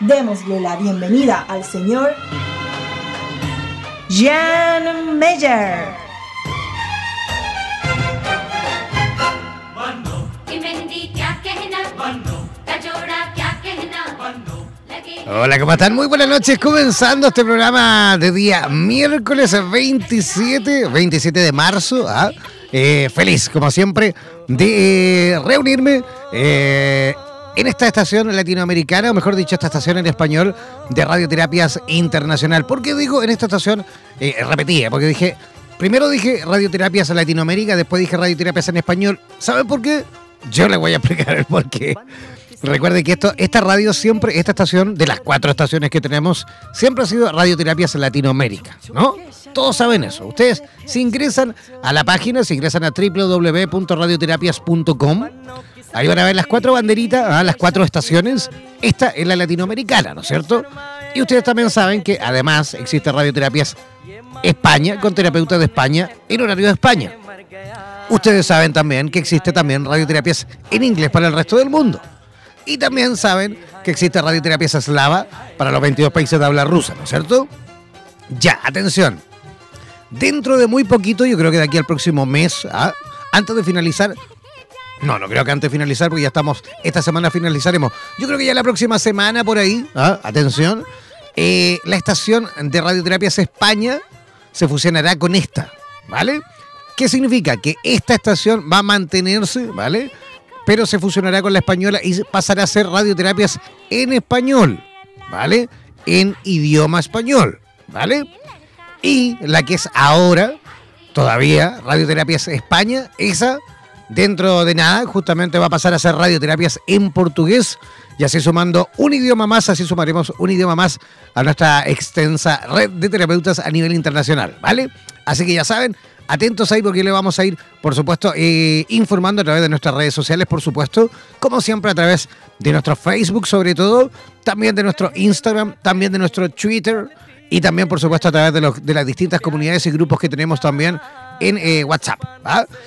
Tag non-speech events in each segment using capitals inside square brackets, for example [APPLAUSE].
Démosle la bienvenida al señor Jan Meyer. Hola, ¿cómo están? Muy buenas noches. Comenzando este programa de día miércoles 27, 27 de marzo. ¿ah? Eh, feliz, como siempre, de eh, reunirme eh, en esta estación latinoamericana, o mejor dicho, esta estación en español de Radioterapias Internacional. ¿Por qué digo en esta estación? repetía, porque dije, primero dije Radioterapias Latinoamérica, después dije Radioterapias en español. ¿Saben por qué? Yo le voy a explicar el por qué. Recuerde que esto, esta radio siempre, esta estación, de las cuatro estaciones que tenemos, siempre ha sido Radioterapias Latinoamérica, ¿no? Todos saben eso. Ustedes si ingresan a la página, si ingresan a www.radioterapias.com, ahí van a ver las cuatro banderitas, ¿ah? las cuatro estaciones. Esta es la latinoamericana, ¿no es cierto? Y ustedes también saben que además existe Radioterapias España, con terapeutas de España, en horario de España. Ustedes saben también que existe también radioterapias en inglés para el resto del mundo. Y también saben que existe radioterapia eslava para los 22 países de habla rusa, ¿no es cierto? Ya, atención. Dentro de muy poquito, yo creo que de aquí al próximo mes, ¿ah? antes de finalizar, no, no creo que antes de finalizar, porque ya estamos, esta semana finalizaremos. Yo creo que ya la próxima semana por ahí, ¿ah? atención, eh, la estación de Radioterapias España se fusionará con esta, ¿vale? ¿Qué significa? Que esta estación va a mantenerse, ¿vale? pero se fusionará con la española y pasará a ser radioterapias en español, ¿vale? En idioma español, ¿vale? Y la que es ahora, todavía, Radioterapias España, esa, dentro de nada, justamente va a pasar a ser radioterapias en portugués y así sumando un idioma más, así sumaremos un idioma más a nuestra extensa red de terapeutas a nivel internacional, ¿vale? Así que ya saben, Atentos ahí porque le vamos a ir, por supuesto, eh, informando a través de nuestras redes sociales, por supuesto, como siempre a través de nuestro Facebook sobre todo, también de nuestro Instagram, también de nuestro Twitter y también, por supuesto, a través de, las distintas comunidades y grupos que tenemos también en eh, WhatsApp.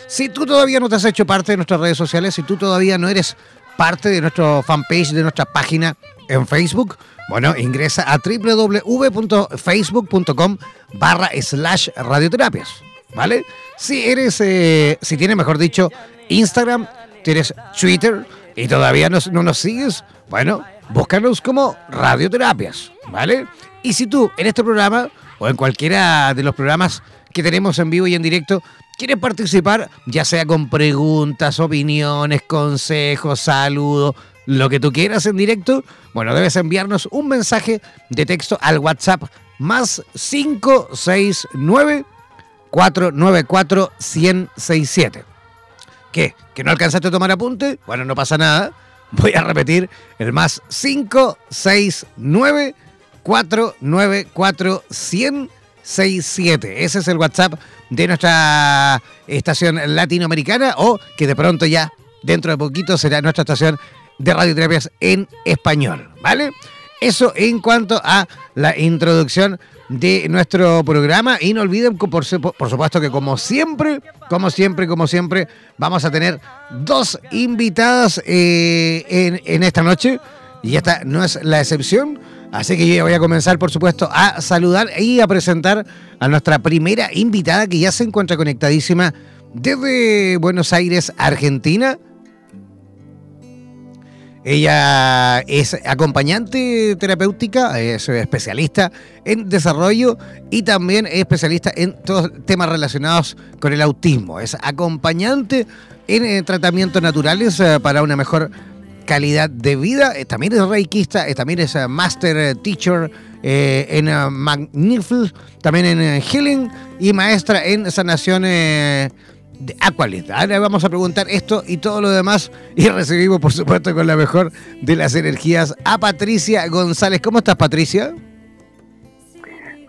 Si tú todavía no te has hecho parte de nuestras redes sociales, si tú todavía no eres parte de nuestro fanpage, de nuestra página en Facebook, bueno, ingresa a www.facebook.com barra slash radioterapias. ¿vale? Si eres, eh, si tienes, mejor dicho, Instagram, tienes Twitter y todavía no, no nos sigues, bueno, búscanos como Radioterapias, ¿vale? Y si tú en este programa o en cualquiera de los programas que tenemos en vivo y en directo ¿Quieres participar? Ya sea con preguntas, opiniones, consejos, saludos, lo que tú quieras en directo. Bueno, debes enviarnos un mensaje de texto al WhatsApp más 569 494 1067. ¿Qué? ¿Que no alcanzaste a tomar apunte? Bueno, no pasa nada. Voy a repetir el más 569 494 1067. Ese es el WhatsApp de nuestra estación latinoamericana o que de pronto ya dentro de poquito será nuestra estación de radioterapias en español, ¿vale? Eso en cuanto a la introducción de nuestro programa. Y no olviden, por, por, supuesto, que como siempre, como siempre, como siempre, vamos a tener dos invitadas eh, en, en, esta noche. Y esta no es la excepción. Así que yo voy a comenzar, por supuesto, a saludar y a presentar a nuestra primera invitada que ya se encuentra conectadísima desde Buenos Aires, Argentina. Ella es acompañante terapéutica, es especialista en desarrollo y también es especialista en todos temas relacionados con el autismo. Es acompañante en eh, tratamientos naturales eh, para una mejor calidad de vida. Eh, también es reikista, también es master teacher en Magnificent, también en Healing y maestra en sanación de Aqualit. Ahora vamos a preguntar esto y todo lo demás y recibimos, por supuesto, con la mejor de las energías a Patricia González. ¿Cómo estás, Patricia?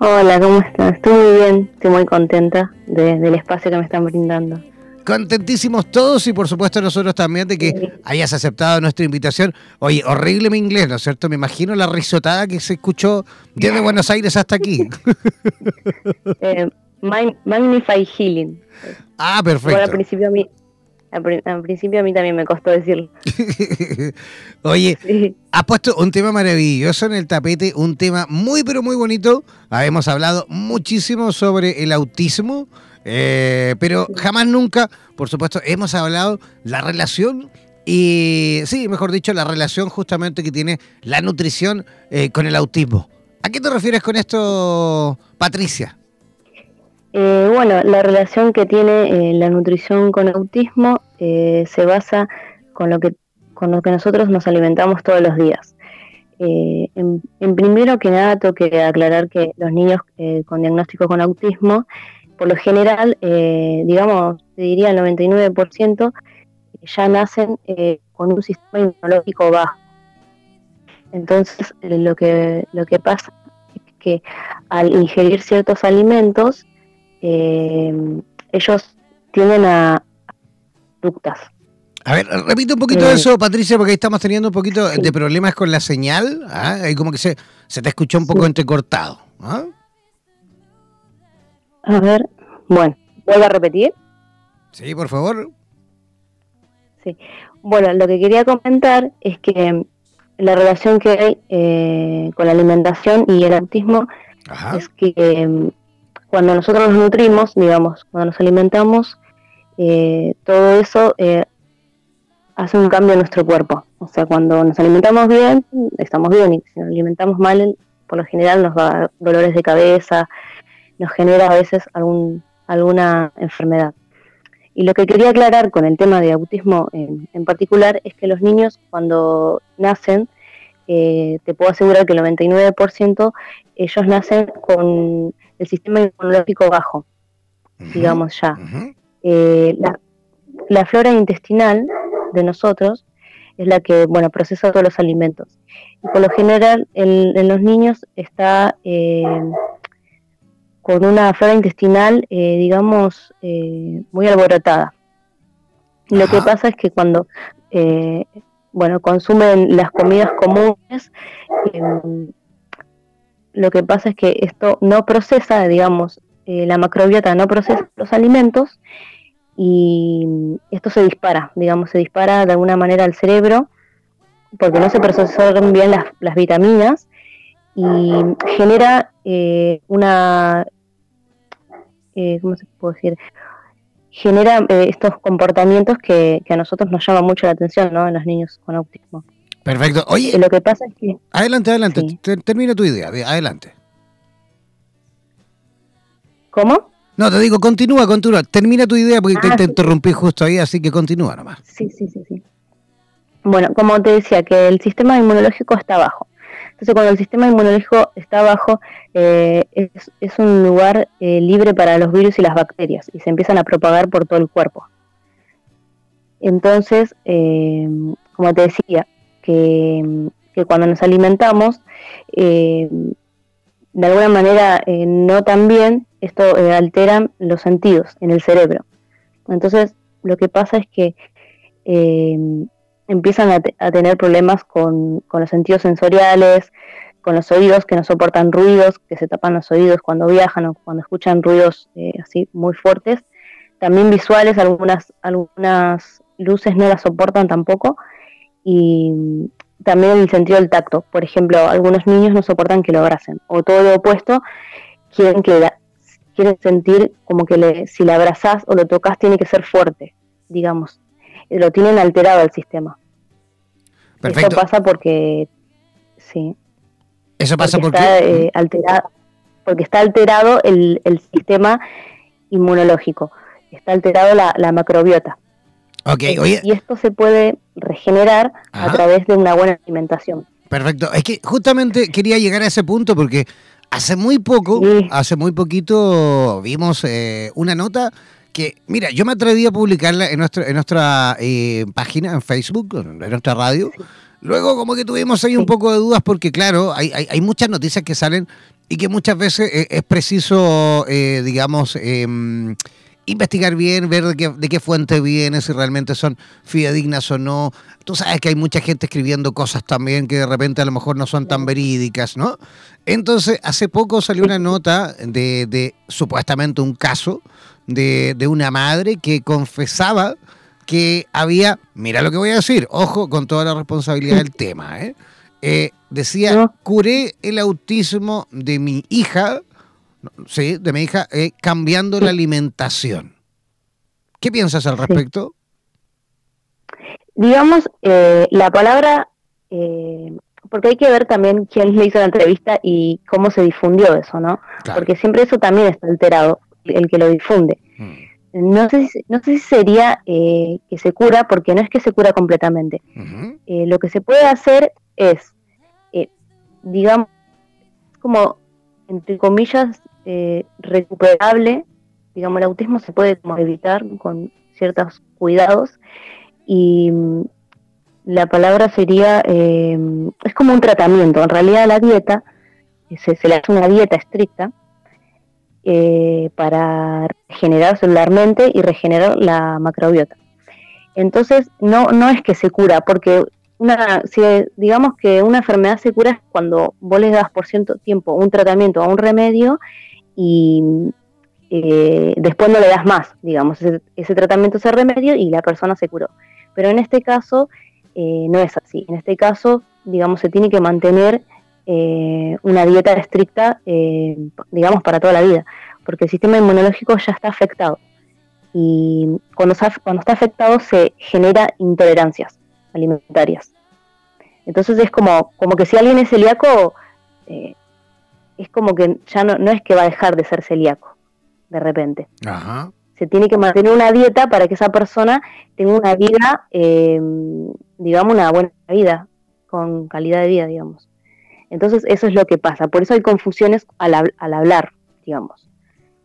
Hola, ¿cómo estás? Estoy muy bien, estoy muy contenta del espacio que me están brindando. Contentísimos todos y por supuesto nosotros también de que hayas aceptado nuestra invitación. Oye, horrible mi inglés, ¿no es cierto? Me imagino la risotada que se escuchó desde Buenos Aires hasta aquí. [LAUGHS] eh, Magnify Healing. Ah, perfecto. al principio a mí, al, principio a mí también me costó decirlo. [LAUGHS] Oye, [LAUGHS] has puesto un tema maravilloso en el tapete, un tema muy pero muy bonito. Hemos hablado muchísimo sobre el autismo, eh, pero jamás nunca, por supuesto, hemos hablado la relación y, sí, mejor dicho, la relación justamente que tiene la nutrición eh, con el autismo. ¿A qué te refieres con esto, Patricia? Eh, bueno, la relación que tiene eh, la nutrición con autismo eh, se basa con lo que con lo que nosotros nos alimentamos todos los días. En, primero que nada, tengo que aclarar que los niños con diagnóstico con autismo, por lo general, digamos, te diría el 99%, ya nacen con un sistema inmunológico bajo. Entonces, lo que, lo que pasa es que al ingerir ciertos alimentos, eh, ellos tienen a ductas. A ver, repite un poquito eh, eso, Patricia, porque ahí estamos teniendo un poquito de problemas con la señal. ¿ah? Ahí como que se, se te escuchó un poco entrecortado. ¿ah? A ver, bueno, ¿vuelvo a repetir? Sí, por favor. Sí. Bueno, lo que quería comentar es que la relación que hay eh, con la alimentación y el autismo es que cuando nosotros nos nutrimos, digamos, cuando nos alimentamos, eh, todo eso eh, hace un cambio en nuestro cuerpo. O sea, cuando nos alimentamos bien, estamos bien, y si nos alimentamos mal, por lo general nos da dolores de cabeza, nos genera a veces algún, alguna enfermedad. Y lo que quería aclarar con el tema de autismo en, particular es que los niños cuando nacen, eh, te puedo asegurar que el 99% ellos nacen con el sistema inmunológico bajo, digamos ya. Eh, la, flora intestinal de nosotros es la que, bueno, procesa todos los alimentos. Y por lo general en, los niños está eh, con una flora intestinal, eh, digamos, muy alborotada. Lo que pasa es que cuando, bueno, consumen las comidas comunes, lo que pasa es que esto no procesa, digamos, eh, la macrobiota no procesa los alimentos y esto se dispara, digamos, se dispara de alguna manera al cerebro porque no se procesaron bien las, vitaminas y genera eh, una, eh, ¿cómo se puede decir? Genera estos comportamientos que, que, a nosotros nos llama mucho la atención, ¿no? En los niños con autismo. Perfecto. Oye, lo que pasa es que... Adelante, adelante. Termina tu idea. Adelante. ¿Cómo? No, te digo, continúa, continúa. Termina tu idea porque te, ah, interrumpí justo ahí, así que continúa nomás. Sí, sí, sí, sí. Bueno, como te decía, que el sistema inmunológico está bajo. Entonces, cuando el sistema inmunológico está bajo, eh, es, un lugar eh, libre para los virus y las bacterias y se empiezan a propagar por todo el cuerpo. Entonces, eh, como te decía, que, cuando nos alimentamos, de alguna manera no tan bien, esto altera los sentidos en el cerebro. Entonces, lo que pasa es que empiezan a, tener problemas con, los sentidos sensoriales, con los oídos que no soportan ruidos, que se tapan los oídos cuando viajan o cuando escuchan ruidos eh, así muy fuertes. También visuales, algunas, algunas luces no las soportan tampoco. Y también el sentido del tacto. Por ejemplo, algunos niños no soportan que lo abracen. O todo lo opuesto, quieren que quieren sentir como que le, si le abrazás o lo tocas tiene que ser fuerte, digamos lo tienen alterado el sistema. Perfecto. Eso pasa porque, sí. Eso pasa porque, está, eh, alterado, porque está alterado el, sistema inmunológico, está alterado la, macrobiota. Okay, Y esto se puede regenerar a través de una buena alimentación. Perfecto. Es que justamente quería llegar a ese punto porque hace muy poco, hace muy poquito vimos eh, una nota que, mira, yo me atreví a publicarla en, nuestro, en nuestra eh, página, en Facebook, en nuestra radio. Luego como que tuvimos ahí un poco de dudas porque, claro, hay, hay, muchas noticias que salen y que muchas veces eh, es, preciso, eh, digamos, em, investigar bien, ver de qué, de qué fuente viene, si realmente son fidedignas o no. Tú sabes que hay mucha gente escribiendo cosas también que de repente a lo mejor no son tan verídicas, ¿no? Entonces, hace poco salió una nota de, de supuestamente un caso de, de una madre que confesaba que había, mira lo que voy a decir, ojo con toda la responsabilidad del [LAUGHS] tema, ¿eh? Eh, decía, curé el autismo de mi hija, sí, de mi hija, eh, cambiando la alimentación. ¿Qué piensas al respecto? Digamos, la palabra, porque hay que ver también quién le hizo la entrevista y cómo se difundió eso, ¿no? Porque siempre eso también está alterado el que lo difunde. Mm. No sé, si, no sé si sería eh, que se cura, porque no es que se cura completamente. Eh, lo que se puede hacer es, eh, digamos, como, entre comillas, recuperable. Digamos, el autismo se puede como evitar con ciertos cuidados. Y mm, la palabra sería, es como un tratamiento. En realidad la dieta, se, se le hace una dieta estricta, eh, para regenerar celularmente y regenerar la macrobiota. Entonces, no, no es que se cura, porque una, si digamos que una enfermedad se cura es cuando vos le das por cierto tiempo un tratamiento o un remedio y eh, después no le das más, digamos, ese, tratamiento, ese remedio y la persona se curó. Pero en este caso eh, no es así. En este caso, digamos, se tiene que mantener eh, una dieta estricta, eh, digamos, para toda la vida, porque el sistema inmunológico ya está afectado. Y cuando, está, cuando está afectado se genera intolerancias alimentarias. Entonces es como, como que si alguien es celíaco, eh, es como que ya no, no, es que va a dejar de ser celíaco de repente. Se tiene que mantener una dieta para que esa persona tenga una vida, digamos, una buena vida, con calidad de vida, digamos. Entonces eso es lo que pasa, por eso hay confusiones al, hablar, digamos.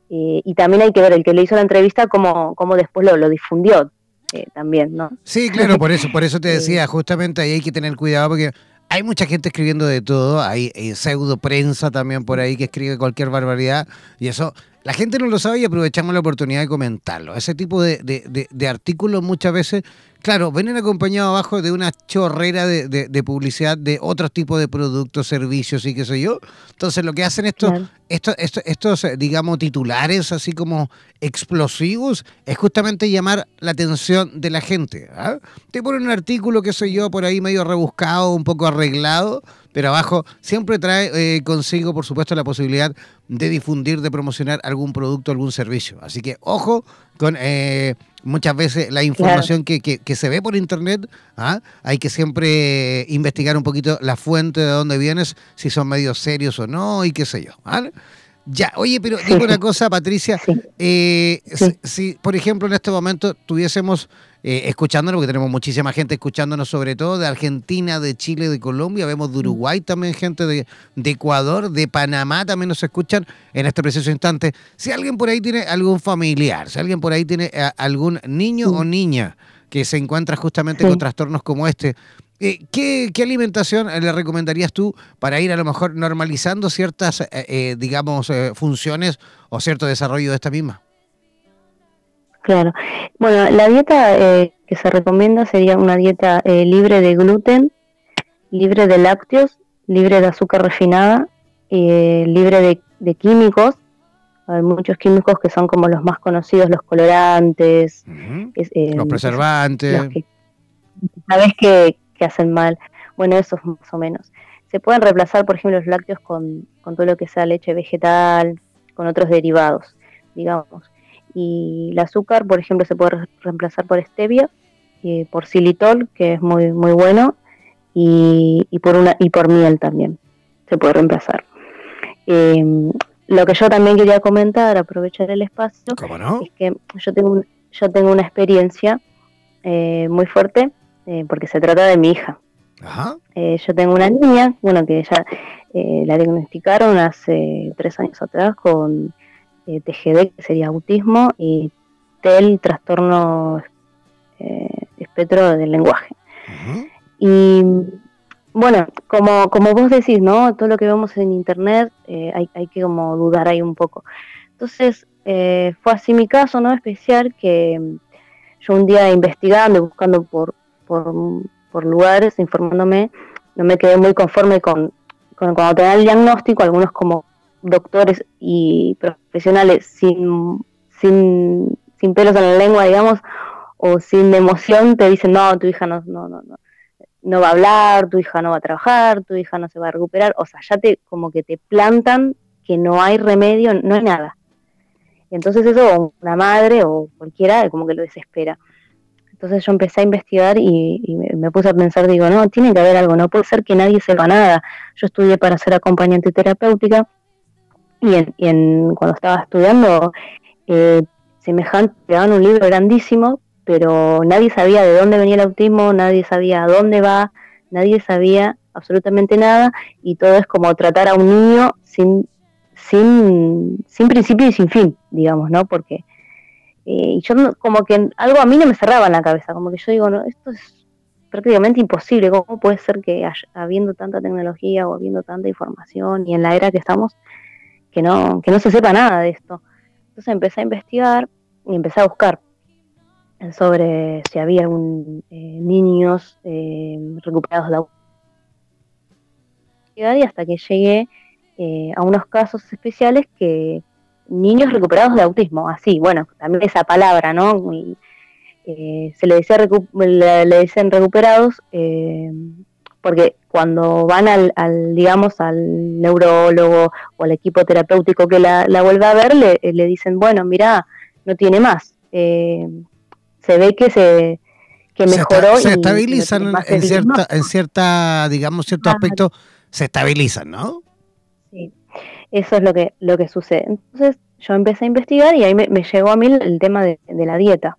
Eh, y también hay que ver el que le hizo la entrevista cómo, cómo después lo, lo difundió eh, también, ¿no? Sí, claro, por eso, por eso te [LAUGHS] decía, justamente ahí hay que tener cuidado porque hay mucha gente escribiendo de todo, hay eh, pseudo prensa también por ahí que escribe cualquier barbaridad y eso la gente no lo sabe y aprovechamos la oportunidad de comentarlo. Ese tipo de, de artículos muchas veces Claro, vienen acompañados abajo de una chorrera de, publicidad de otros tipos de productos, servicios y qué sé yo. Entonces lo que hacen estos, estos, estos, digamos, titulares así como explosivos es justamente llamar la atención de la gente. ¿ah? Te ponen un artículo, qué sé yo, por ahí medio rebuscado, un poco arreglado, pero abajo siempre trae eh, consigo, por supuesto, la posibilidad de difundir, de promocionar algún producto, algún servicio. Así que ojo con eh, muchas veces la información que, que, se ve por internet. ¿ah? Hay que siempre investigar un poquito la fuente de dónde vienes, si son medios serios o no, y qué sé yo. Ya, oye, pero digo una cosa, Patricia. Eh, si, por ejemplo, en este momento tuviésemos eh, escuchándonos, porque tenemos muchísima gente escuchándonos, sobre todo de Argentina, de Chile, de Colombia, vemos de mm. Uruguay también, gente de, Ecuador, de Panamá también nos escuchan en este preciso instante. Si alguien por ahí tiene algún familiar, si alguien por ahí tiene eh, algún niño o niña que se encuentra justamente con trastornos como este, eh, ¿qué, alimentación le recomendarías tú para ir a lo mejor normalizando ciertas, eh, eh, digamos, funciones o cierto desarrollo de esta misma? Claro. Bueno, la dieta que se recomienda sería una dieta libre de gluten, libre de lácteos, libre de azúcar refinada, libre de, químicos. Hay muchos químicos que son como los más conocidos, los colorantes, los preservantes. Sabes que, que hacen mal. Bueno, eso es más o menos. Se pueden reemplazar, por ejemplo, los lácteos con, todo lo que sea leche vegetal, con otros derivados, digamos. Y el azúcar, por ejemplo, se puede reemplazar por stevia, eh, por xilitol, que es muy, muy bueno, y, por, una, y por miel también se puede reemplazar. Em, lo que yo también quería comentar, aprovechar el espacio, es que yo tengo, yo tengo una experiencia eh, muy fuerte eh, porque se trata de mi hija. Eh, yo tengo una niña, bueno, que ya eh, la diagnosticaron hace tres años atrás con TGD, que sería autismo, y TEL, trastorno espectro del lenguaje. Y bueno, como, como vos decís, ¿no? Todo lo que vemos en internet hay, hay que como dudar ahí un poco. Entonces, fue así mi caso, ¿no? Especial que yo un día investigando, buscando por, por, lugares, informándome, no me quedé muy conforme con, cuando te dan el diagnóstico, algunos como doctores y profesionales sin, sin, sin pelos en la lengua, digamos, o sin emoción, te dicen, no, tu hija no, no, no, no, no va a hablar, tu hija no va a trabajar, tu hija no se va a recuperar, o sea, ya te como que te plantan que no hay remedio, no hay nada. Entonces eso, una madre o cualquiera, como que lo desespera. Entonces yo empecé a investigar y, me, puse a pensar, digo, no, tiene que haber algo, no puede ser que nadie sepa nada. Yo estudié para ser acompañante terapéutica y, en, cuando estaba estudiando, eh, semejante, me daban un libro grandísimo, pero nadie sabía de dónde venía el autismo, nadie sabía a dónde va, nadie sabía absolutamente nada y todo es como tratar a un niño sin, sin, sin principio y sin fin, digamos, ¿no? Porque eh, y yo como que algo a mí no me cerraba en la cabeza, como que yo digo, no, esto es prácticamente imposible, ¿cómo puede ser que habiendo tanta tecnología o habiendo tanta información y en la era que estamos, que no, que no se sepa nada de esto? Entonces empecé a investigar y empecé a buscar sobre si había algún eh, niños eh, recuperados de autismo y hasta que llegué a unos casos especiales que niños recuperados de autismo, así, bueno, también esa palabra, ¿no? Eh, se le, decía le, dicen recuperados eh, porque cuando van al, digamos, al neurólogo o al equipo terapéutico que la, vuelve a ver, le, le, dicen, bueno, mira, no tiene más. Eh, se ve que se que mejoró. Se, estabilizan en, cierta, en cierta, digamos, cierto aspecto, se estabilizan, ¿no? Sí. Eso es lo que, lo que sucede. Entonces yo empecé a investigar y ahí me, llegó a mí el, tema de, la dieta.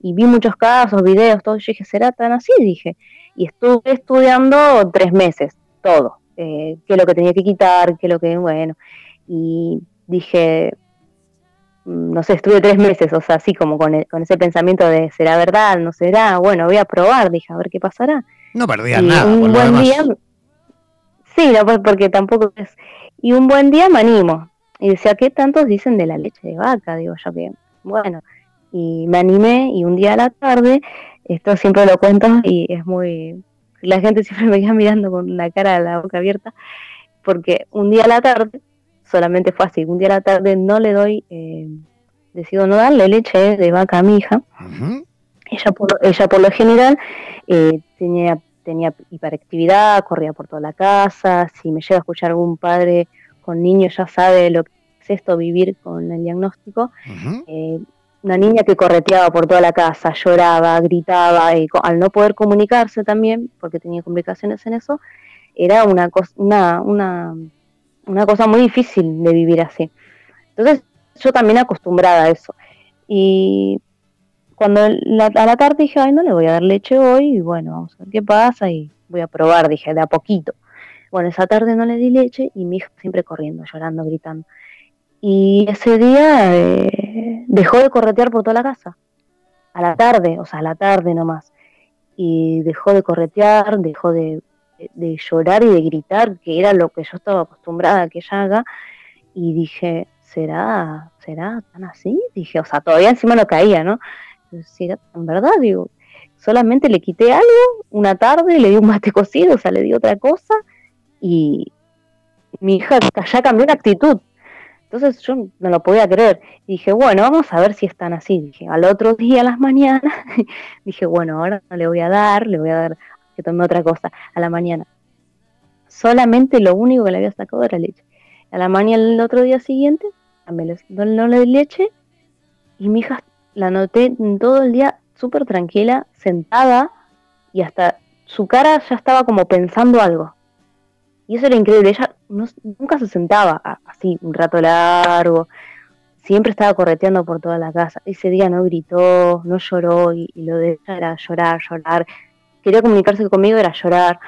Y vi muchos casos, videos, todo. Yo dije, ¿será tan así? Dije. Y estuve estudiando tres meses, todo. Eh, qué es lo que tenía que quitar, qué es lo que, bueno. Y dije, mm, no sé, estuve tres meses, o sea, así como con, con ese pensamiento de, ¿será verdad? ¿No será? Bueno, voy a probar, dije, a ver qué pasará. No perdía nada. Un buen día, sí, no, pues, porque tampoco es y un buen día me animo. Y decía, ¿qué tantos dicen de la leche de vaca? Digo yo que, bueno, y me animé y un día a la tarde, esto siempre lo cuento y es muy, la gente siempre me queda mirando con la cara, la boca abierta, porque un día a la tarde, solamente fue así, un día a la tarde no le doy, eh, decido no darle leche de vaca a mi hija. Ella por, ella por lo general eh, tenía tenía hiperactividad, corría por toda la casa, si me llega a escuchar algún padre con niños ya sabe lo que es esto, vivir con el diagnóstico. Eh, una niña que correteaba por toda la casa, lloraba, gritaba, y al no poder comunicarse también, porque tenía complicaciones en eso, era una, cosa, una, una, cosa muy difícil de vivir así. Entonces yo también acostumbrada a eso. Y cuando a la tarde dije, ay, no le voy a dar leche hoy, y bueno, vamos a ver qué pasa, y voy a probar, dije, de a poquito. Bueno, esa tarde no le di leche y mi hija siempre corriendo, llorando, gritando. Y ese día eh, dejó de corretear por toda la casa. A la tarde, o sea, a la tarde nomás. Y dejó de corretear, dejó de, llorar y de gritar, que era lo que yo estaba acostumbrada a que ella haga. Y dije, ¿será, será tan así? Dije, o sea, todavía encima no caía, ¿no? Si era tan verdad, digo, solamente le quité algo una tarde, le di un mate cocido, o sea, le di otra cosa y mi hija ya cambió la actitud. Entonces yo no lo podía creer. Y dije, bueno, vamos a ver si están así. Dije, al otro día, a las mañanas, [LAUGHS] dije, bueno, ahora no le voy a dar, le voy a dar que tome otra cosa a la mañana. Solamente lo único que le había sacado era leche. A la mañana, el otro día siguiente, no, le di leche y mi hija la noté todo el día súper tranquila, sentada y hasta su cara ya estaba como pensando algo. Y eso era increíble, ella nunca se sentaba así un rato largo, siempre estaba correteando por toda la casa. Ese día no gritó, no lloró y, lo de ella era llorar, llorar. Quería comunicarse conmigo, era llorar.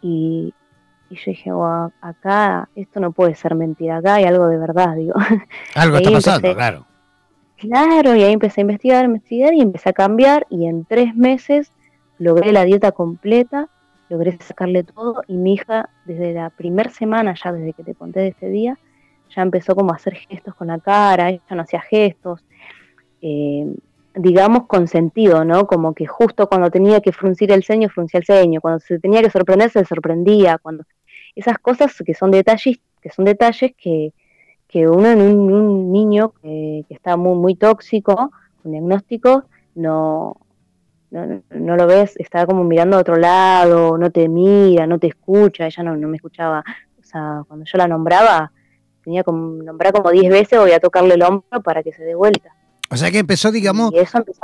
Y, yo dije, acá esto no puede ser mentira, acá hay algo de verdad, digo. [LAUGHS] Algo está pasando, claro. Claro, y ahí empecé a investigar, investigar y empecé a cambiar y en tres meses logré la dieta completa logré sacarle todo y mi hija desde la primera semana, ya desde que te conté de ese día, ya empezó como a hacer gestos con la cara, ella no hacía gestos, eh, digamos con sentido, ¿no? Como que justo cuando tenía que fruncir el ceño, fruncía el ceño, cuando se tenía que sorprender, se sorprendía, cuando esas cosas que son detalles, que son detalles que, que uno en un, niño que, que, está muy, muy tóxico, con diagnóstico, no, no, lo ves, está como mirando a otro lado, no te mira, no te escucha, ella no, me escuchaba. O sea, cuando yo la nombraba, tenía como nombrar como 10 veces, voy a tocarle el hombro para que se dé vuelta. O sea que empezó, digamos,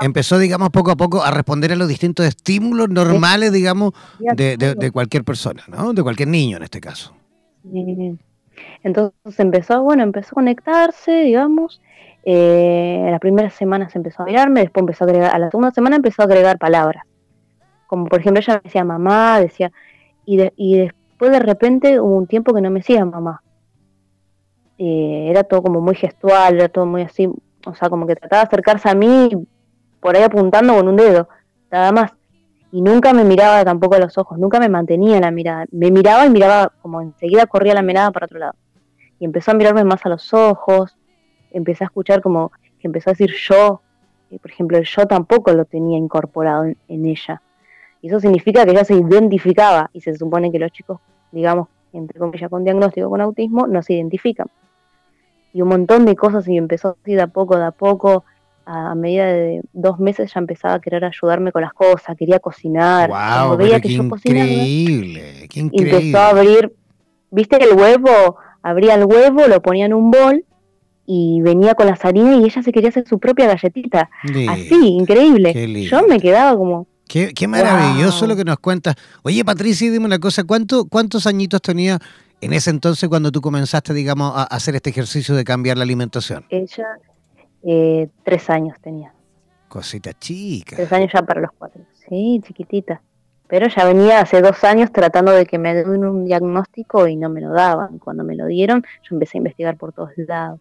empezó. digamos, poco a poco a responder a los distintos estímulos normales, digamos, de, de, cualquier persona, ¿no? De cualquier niño en este caso. Entonces empezó, bueno, empezó a conectarse, digamos, eh, las primeras semanas empezó a mirarme, después empezó a agregar, a la segunda semana empezó a agregar palabras. Como por ejemplo ella me decía mamá, decía, y, después de repente hubo un tiempo que no me decía mamá. Eh, era todo como muy gestual, era todo muy así, o sea, como que trataba de acercarse a mí por ahí apuntando con un dedo, nada más. Y nunca me miraba tampoco a los ojos, nunca me mantenía la mirada. Me miraba y miraba como enseguida corría la mirada para otro lado. Y empezó a mirarme más a los ojos, empecé a escuchar como que empezó a decir yo, y por ejemplo el yo tampoco lo tenía incorporado en, ella. Y eso significa que ella se identificaba y se supone que los chicos, digamos, entre comillas, con diagnóstico con autismo, no se identifican. Y un montón de cosas y empezó así de a poco, de a poco, a, medida de dos meses ya empezaba a querer ayudarme con las cosas, quería cocinar. Wow, veía que yo increíble, qué increíble. Empezó a abrir, viste el huevo, abría el huevo, lo ponía en un bol y venía con las harinas y ella se quería hacer su propia galletita. Así, increíble. Yo me quedaba como... Qué, qué maravilloso lo que nos cuentas. Oye, Patricia, dime una cosa, ¿cuánto, ¿cuántos añitos tenía en ese entonces cuando tú comenzaste, digamos, a hacer este ejercicio de cambiar la alimentación? Ella, eh, tres años tenía. Cosita chica. Tres años ya para los cuatro. Sí, chiquitita. Pero ya venía hace dos años tratando de que me den un diagnóstico y no me lo daban. Cuando me lo dieron, yo empecé a investigar por todos lados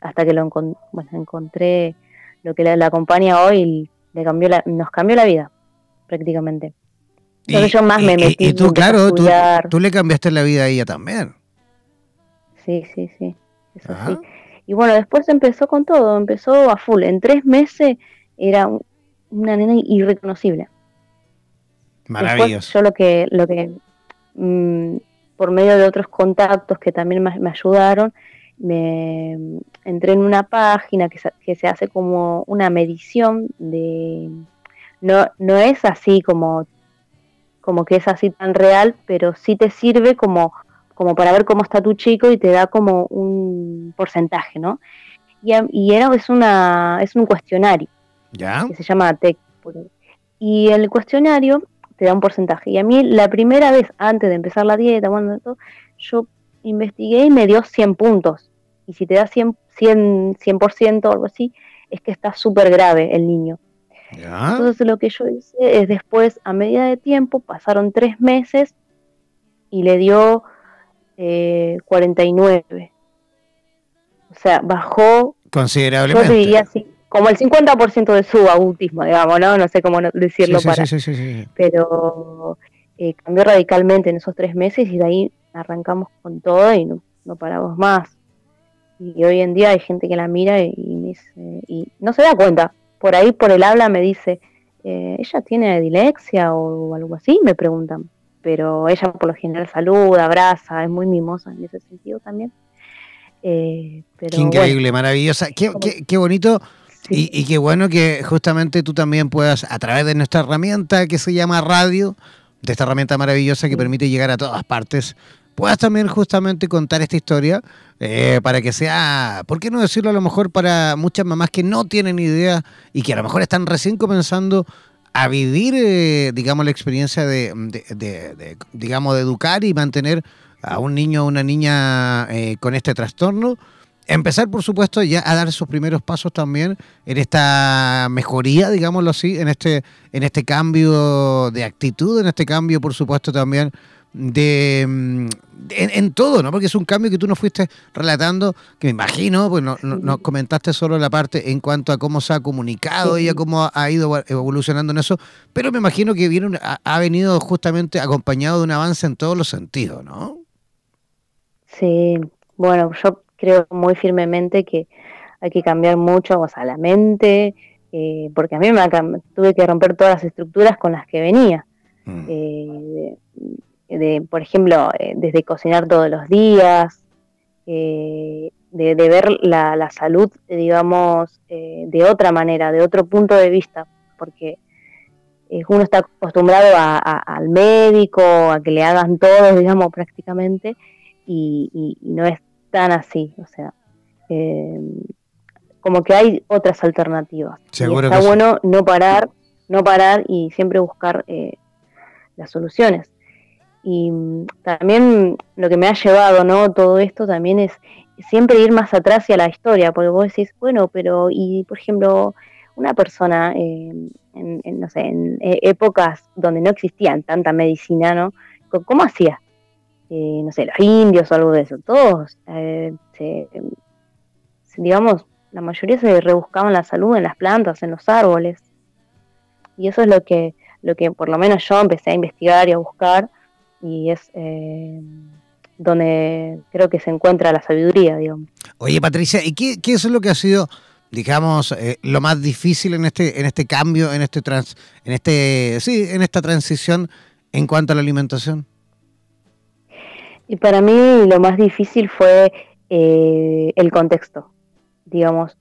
hasta que lo bueno, encontré lo que la, acompaña hoy le cambió la, nos cambió la vida prácticamente. Entonces yo más me metí. Y, tú, claro, tú, le cambiaste la vida a ella también. Sí, sí, sí, eso sí. Y bueno, después empezó con todo, empezó a full. En tres meses era una nena irreconocible. Maravilloso. yo lo que, lo que mm, por medio de otros contactos que también me, me ayudaron, me entré en una página que se, que se hace como una medición de no, no es así como como que es así tan real, pero sí te sirve como, como para ver cómo está tu chico y te da como un porcentaje, ¿no? Y, y era, es, una, es un cuestionario ¿Ya? que se llama TEC. Y el cuestionario te da un porcentaje. Y a mí la primera vez, antes de empezar la dieta, bueno, yo investigué y me dio 100 puntos y si te da 100, 100%, 100% o algo así, es que está súper grave el niño. Entonces lo que yo hice es después, a medida de tiempo, pasaron tres meses y le dio 49. Eh, o sea, bajó considerablemente. Yo diría así, como el 50% de su autismo, digamos, ¿no? No sé cómo decirlo para. pero eh, cambió radicalmente en esos tres meses y de ahí arrancamos con todo y no, no paramos más. Y hoy en día hay gente que la mira y, y no se da cuenta. Por ahí, por el habla, me dice, eh, ¿ella tiene dilexia o algo así? Me preguntan. Pero ella por lo general saluda, abraza, es muy mimosa en ese sentido también. Eh, qué increíble, maravillosa. Qué, qué, bonito y, y, qué bueno que justamente tú también puedas, a través de nuestra herramienta que se llama radio, de esta herramienta maravillosa que permite llegar a todas partes, puedas también justamente contar esta historia eh, para que sea, ¿por qué no decirlo a lo mejor para muchas mamás que no tienen idea y que a lo mejor están recién comenzando a vivir, eh, digamos, la experiencia de, digamos, de educar y mantener a un niño o una niña eh, con este trastorno? empezar, por supuesto, ya a dar sus primeros pasos también en esta mejoría, digámoslo así, en este, en este cambio de actitud, en este cambio, por supuesto, también de mm, en, todo, ¿no? Porque es un cambio que tú nos fuiste relatando, que me imagino, pues no, nos comentaste solo la parte en cuanto a cómo se ha comunicado y a cómo ha ido evolucionando en eso, pero me imagino que viene, ha, ha venido justamente acompañado de un avance en todos los sentidos, ¿no? Sí, bueno, yo creo muy firmemente que hay que cambiar mucho, o sea, la mente, eh, porque a mí me tuve que romper todas las estructuras con las que venía. Mm. Eh, de, por ejemplo, eh, desde cocinar todos los días, de, ver la, salud, digamos, de otra manera, de otro punto de vista, porque uno está acostumbrado al médico, a que le hagan todo, [LAUGHS] digamos, prácticamente, y no es tan así, o sea, eh, como que hay otras alternativas. Seguro está bueno no parar, no parar y siempre buscar eh, las soluciones. Y también lo que me ha llevado, ¿no? Todo esto también es siempre ir más atrás hacia la historia, porque vos decís, bueno, pero, y por ejemplo, una persona eh, en, no sé, en épocas donde no existían tanta medicina, ¿no? ¿Cómo hacía? Eh, no sé, los indios o algo de eso, todos, eh, digamos, la mayoría se rebuscaban la salud en las plantas, en los árboles. Y eso es lo que, lo que por lo menos yo empecé a investigar y a buscar, y es eh, donde creo que se encuentra la sabiduría, digamos. Oye, Patricia, ¿y qué, qué es lo que ha sido digamos, lo más difícil en este, en este cambio, en este trans, en este, sí, en esta transición en cuanto a la alimentación? Y para mí lo más difícil fue eh, el contexto, digamos.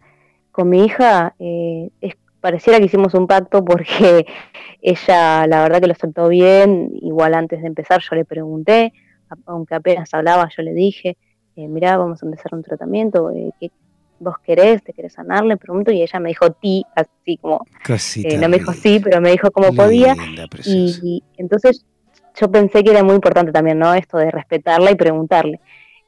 Con mi hija eh, pareciera que hicimos un pacto porque [LAUGHS] ella la verdad que lo soltó bien, igual antes de empezar yo le pregunté, aunque apenas hablaba yo le dije, eh, mirá, vamos a empezar un tratamiento, eh, ¿qué vos querés? ¿Te querés sanar? Le pregunto y ella me dijo ti, así como, no me dijo sí, pero me dijo cómo podía. y, entonces yo pensé que era muy importante también, ¿no? Esto de respetarla y preguntarle.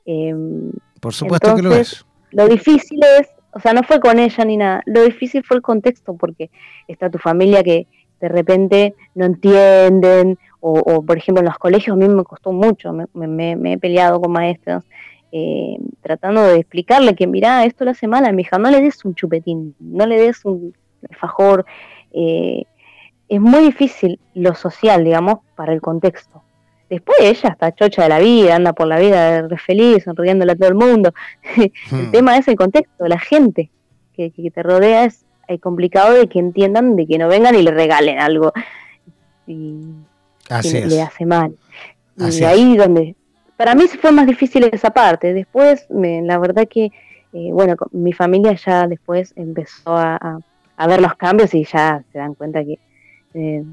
Em, Por supuesto que lo es. Lo difícil es, o sea, no fue con ella ni nada, lo difícil fue el contexto, porque está tu familia que de repente no entienden, o, por ejemplo en los colegios a mí me costó mucho, me, he peleado con maestros, eh, tratando de explicarle que, mira, esto lo hace mal a mi hija, no le des un chupetín, no le des un fajor, eh, es muy difícil lo social, digamos, para el contexto. Después ella está chocha de la vida, anda por la vida re feliz, sonriéndole a todo el mundo. [LAUGHS] el hmm. tema es el contexto, la gente que, te rodea es complicado de que entiendan, de que no vengan y le regalen algo y le hace mal. y ahí donde, para mí fue más difícil esa parte. Después, la verdad que, eh, bueno, mi familia ya después empezó a ver los cambios y ya se dan cuenta que eh,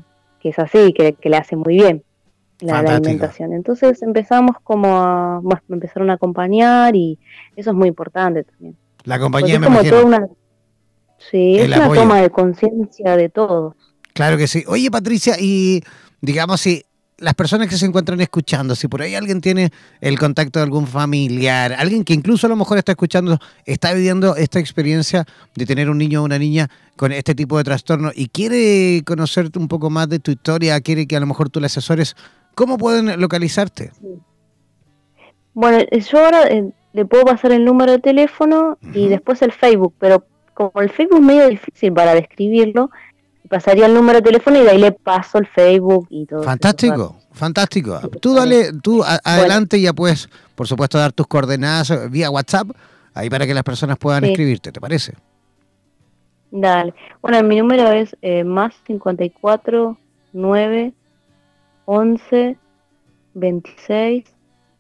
que es así, que, que, le hace muy bien la, alimentación. Entonces empezamos como a, bueno, me empezaron a acompañar y eso es muy importante también. La compañía es como toda una, sí, es una toma de conciencia de todos. Claro que sí. Oye, Patricia, y digamos si las personas que se encuentran escuchando, si por ahí alguien tiene el contacto de algún familiar, alguien que incluso a lo mejor está escuchando, está viviendo esta experiencia de tener un niño o una niña con este tipo de trastorno y quiere conocerte un poco más de tu historia, quiere que a lo mejor tú le asesores, ¿cómo pueden localizarte? Bueno, yo ahora eh, le puedo pasar el número de teléfono y después el Facebook, pero como el Facebook es medio difícil para describirlo, pasaría el número de teléfono y de ahí le paso el Facebook y todo. Fantástico, fantástico. Tú dale, tú adelante ya puedes, por supuesto, dar tus coordenadas vía WhatsApp, ahí para que las personas puedan escribirte, ¿te parece? Dale. Bueno, mi número es eh, más 54 9 11 26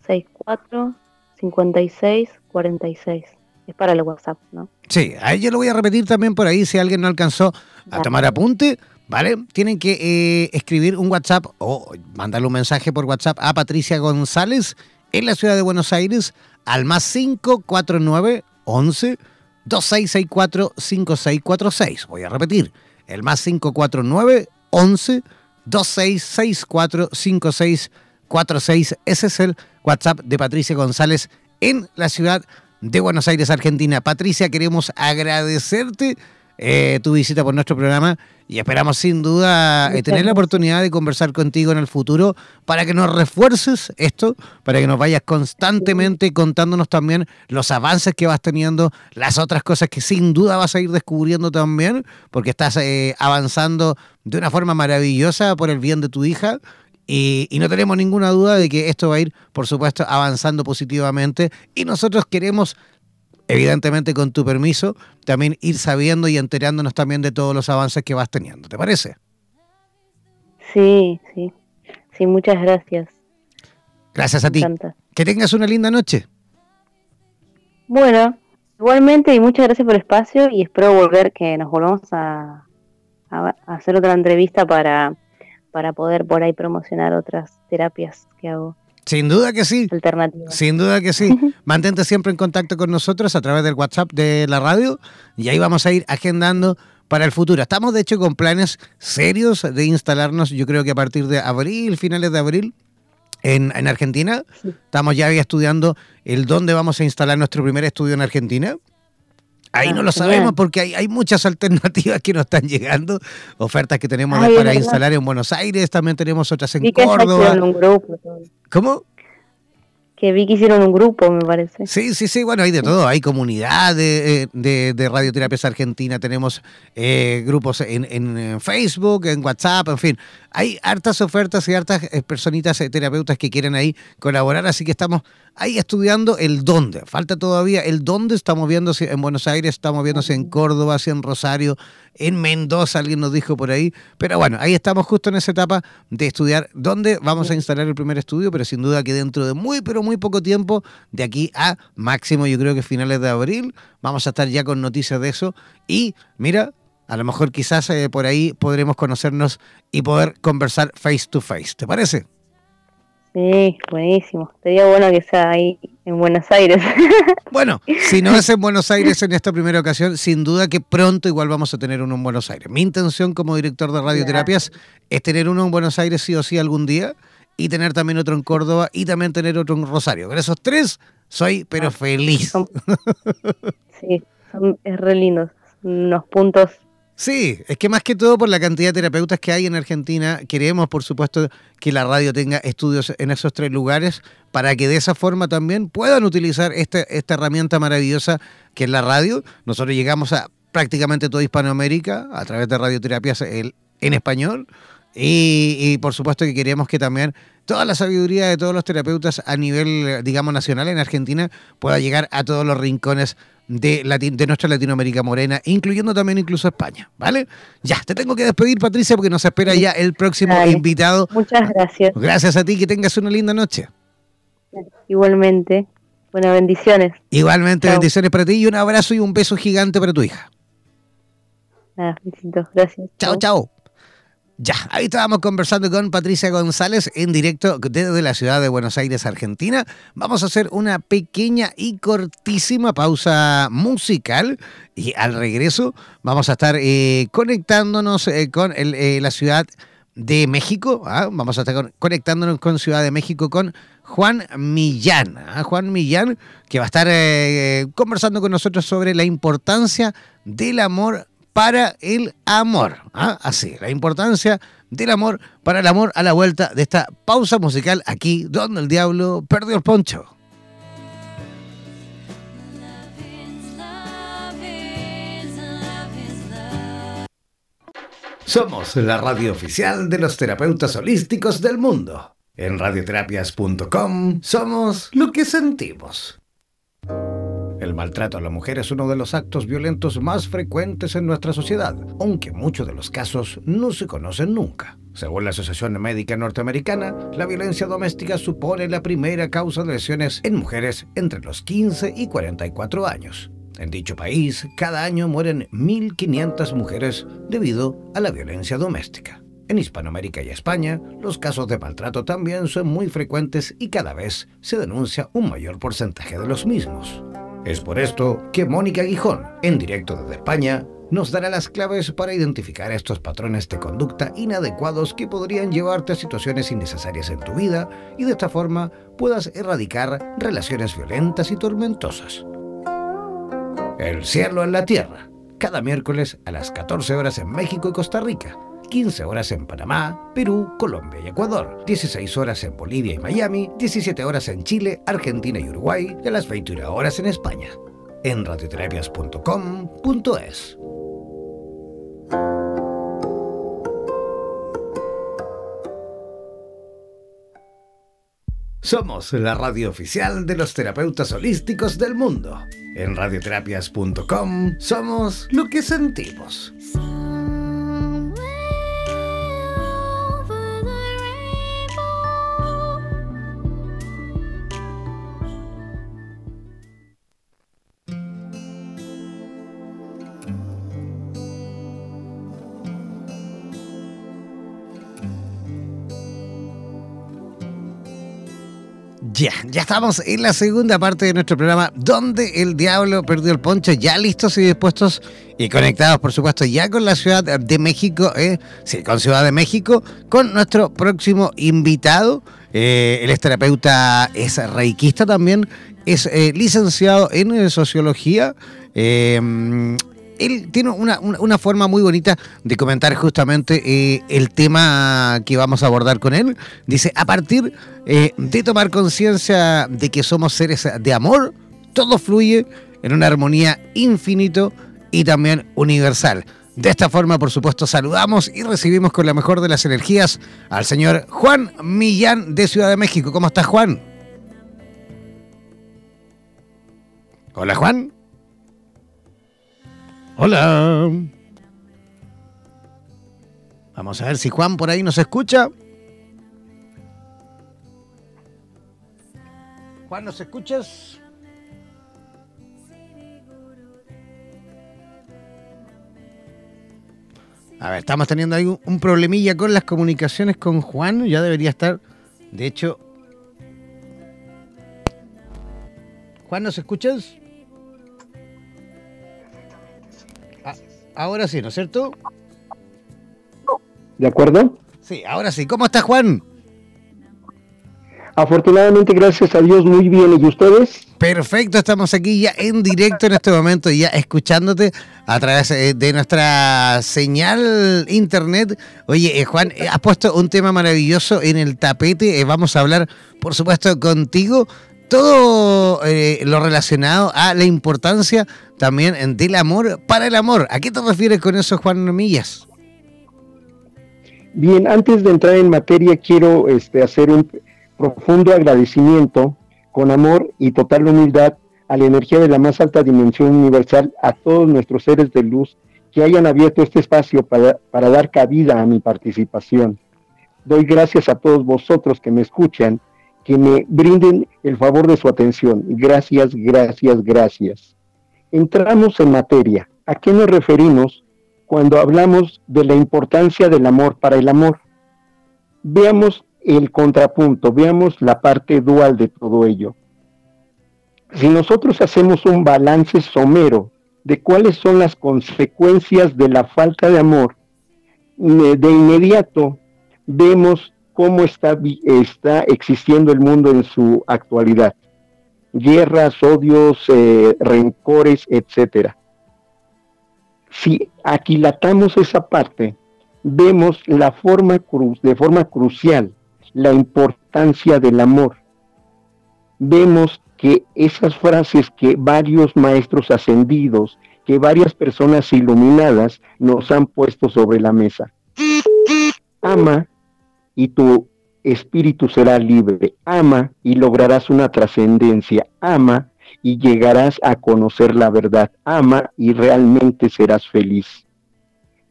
64 56 46. Es para el WhatsApp, ¿no? Sí, ahí yo lo voy a repetir también por ahí si alguien no alcanzó a tomar apunte. ¿Vale? Tienen que eh, escribir un WhatsApp o mandarle un mensaje por WhatsApp a Patricia González en la ciudad de Buenos Aires al más 549 11 2664 5646. Voy a repetir, el más 549 11 2664 5646. Ese es el WhatsApp de Patricia González en la ciudad de Buenos Aires, Argentina. Patricia, queremos agradecerte eh, tu visita por nuestro programa y esperamos sin duda eh, tener la oportunidad de conversar contigo en el futuro para que nos refuerces esto, para que nos vayas constantemente contándonos también los avances que vas teniendo, las otras cosas que sin duda vas a ir descubriendo también, porque estás eh, avanzando de una forma maravillosa por el bien de tu hija. Y, no tenemos ninguna duda de que esto va a ir, por supuesto, avanzando positivamente. Y nosotros queremos, evidentemente con tu permiso, también ir sabiendo y enterándonos también de todos los avances que vas teniendo. ¿Te parece? Sí, sí. Sí, muchas gracias. Gracias a ti. Que tengas una linda noche. Bueno, igualmente y muchas gracias por el espacio y espero volver, que nos volvamos a hacer otra entrevista para para poder por ahí promocionar otras terapias que hago. Sin duda que sí. Alternativas. Sin duda que sí. Mantente siempre en contacto con nosotros a través del WhatsApp de la radio y ahí vamos a ir agendando para el futuro. Estamos de hecho con planes serios de instalarnos, yo creo que a partir de abril, finales de abril, en, en Argentina. Estamos ya estudiando el dónde vamos a instalar nuestro primer estudio en Argentina. Ahí no lo sabemos porque hay, hay, muchas [LAUGHS] alternativas que nos están llegando, ofertas que tenemos para instalar en Buenos Aires, también tenemos otras en Córdoba. ¿Cómo? que vi que hicieron un grupo, me parece. Sí, sí, sí, bueno, hay de todo, hay comunidad de, de, de Radioterapias Argentina, tenemos eh, grupos en, en, Facebook, en WhatsApp, en fin, hay hartas ofertas y hartas eh, personitas eh, terapeutas que quieren ahí colaborar, así que estamos ahí estudiando el dónde, falta todavía el dónde, estamos viéndose en Buenos Aires, estamos viéndose en Córdoba, en Rosario, en Mendoza, alguien nos dijo por ahí, pero bueno, ahí estamos justo en esa etapa de estudiar dónde vamos a instalar el primer estudio, pero sin duda que dentro de muy, pero muy poco tiempo, de aquí a máximo, yo creo que finales de abril, vamos a estar ya con noticias de eso. Y mira, a lo mejor quizás eh, por ahí podremos conocernos y poder conversar face to face. ¿Te parece? Sí, buenísimo. Sería bueno que sea ahí en Buenos Aires. [LAUGHS] Bueno, si no es en Buenos Aires en esta primera ocasión, sin duda que pronto igual vamos a tener uno en Buenos Aires. Mi intención como director de radioterapias es tener uno en Buenos Aires sí o sí algún día y tener también otro en Córdoba y también tener otro en Rosario. Con esos tres soy pero ah, feliz. [LAUGHS] sí, son, es re lindo. Unos puntos Sí, es que más que todo por la cantidad de terapeutas que hay en Argentina, queremos por supuesto que la radio tenga estudios en esos tres lugares para que de esa forma también puedan utilizar esta, esta herramienta maravillosa que es la radio. Nosotros llegamos a prácticamente toda Hispanoamérica a través de radioterapias en español y, por supuesto que queremos que también toda la sabiduría de todos los terapeutas a nivel, digamos, nacional en Argentina pueda llegar a todos los rincones de, de nuestra Latinoamérica morena, incluyendo también incluso España, ¿vale? Ya, te tengo que despedir, Patricia, porque nos espera ya el próximo invitado. Muchas gracias. Gracias a ti, que tengas una linda noche. Igualmente. Buenas bendiciones. Igualmente, bendiciones para ti y un abrazo y un beso gigante para tu hija. Ah, gracias. Chao, chao. Ya, ahí estábamos conversando con Patricia González en directo desde la ciudad de Buenos Aires, Argentina. Vamos a hacer una pequeña y cortísima pausa musical y al regreso vamos a estar eh, conectándonos eh, con eh, la ciudad de México. ¿ah? Vamos a estar conectándonos con Ciudad de México con Juan Millán. ¿ah? Juan Millán, que va a estar conversando con nosotros sobre la importancia del amor para el amor. ¿ah? Así, la importancia del amor para el amor a la vuelta de esta pausa musical aquí donde el diablo perdió el poncho. Somos la radio oficial de los terapeutas holísticos del mundo. En radioterapias.com somos lo que sentimos. El maltrato a la mujer es uno de los actos violentos más frecuentes en nuestra sociedad, aunque muchos de los casos no se conocen nunca. Según la Asociación Médica Norteamericana, la violencia doméstica supone la primera causa de lesiones en mujeres entre los 15 y 44 años. En dicho país, cada año mueren 1.500 mujeres debido a la violencia doméstica. En Hispanoamérica y España, los casos de maltrato también son muy frecuentes y cada vez se denuncia un mayor porcentaje de los mismos. Es por esto que Mónica Guijón, en directo desde España, nos dará las claves para identificar estos patrones de conducta inadecuados que podrían llevarte a situaciones innecesarias en tu vida y de esta forma puedas erradicar relaciones violentas y tormentosas. El cielo en la tierra, cada miércoles a las 14 horas en México y Costa Rica, 15 horas en Panamá, Perú, Colombia y Ecuador, 16 horas en Bolivia y Miami, 17 horas en Chile, Argentina y Uruguay y a las 21 horas en España. En radioterapias.com.es. Somos la radio oficial de los terapeutas holísticos del mundo. En radioterapias.com somos lo que sentimos. Ya, estamos en la segunda parte de nuestro programa, donde el diablo perdió el poncho, ya listos y dispuestos y conectados, por supuesto, ya con la Ciudad de México, ¿eh? con Ciudad de México, con nuestro próximo invitado. Eh, él es terapeuta, es reikista también, es eh, licenciado en eh, sociología. Él tiene una, forma muy bonita de comentar justamente eh, el tema que vamos a abordar con él. Dice, a partir eh, de tomar conciencia de que somos seres de amor, todo fluye en una armonía infinito y también universal. De esta forma, por supuesto, saludamos y recibimos con la mejor de las energías al señor Juan Millán de Ciudad de México. ¿Cómo estás, Juan? Hola, Juan. Hola. Vamos a ver si Juan por ahí nos escucha. Juan, ¿nos escuchas? A ver, estamos teniendo ahí un, problemilla con las comunicaciones con Juan. Ya debería estar. De hecho. Juan, ¿nos escuchas? Ahora sí, ¿no es cierto? ¿De acuerdo? Sí, ahora sí. ¿Cómo está Juan? Afortunadamente, gracias a Dios, muy bien. ¿Y ustedes? Perfecto, estamos aquí ya en directo en este momento, ya escuchándote a través eh, de nuestra señal internet. Oye, eh, Juan, eh, has puesto un tema maravilloso en el tapete. vamos a hablar, por supuesto, contigo todo eh, lo relacionado a la importancia también del amor para el amor. ¿A qué te refieres con eso, Juan Millas? Bien, antes de entrar en materia, quiero este, hacer un profundo agradecimiento con amor y total humildad a la energía de la más alta dimensión universal, a todos nuestros seres de luz que hayan abierto este espacio para, para dar cabida a mi participación. Doy gracias a todos vosotros que me escuchan que me brinden el favor de su atención. Gracias, gracias, gracias. Entramos en materia. ¿A qué nos referimos cuando hablamos de la importancia del amor para el amor? Veamos el contrapunto, veamos la parte dual de todo ello. Si nosotros hacemos un balance somero de cuáles son las consecuencias de la falta de amor, de inmediato vemos cómo está, está existiendo el mundo en su actualidad. Guerras, odios, eh, rencores, etcétera. Si aquilatamos esa parte, vemos la forma de forma crucial la importancia del amor. Vemos que esas frases que varios maestros ascendidos, que varias personas iluminadas nos han puesto sobre la mesa. Ama y tu espíritu será libre. Ama y lograrás una trascendencia. Ama y llegarás a conocer la verdad. Ama y realmente serás feliz.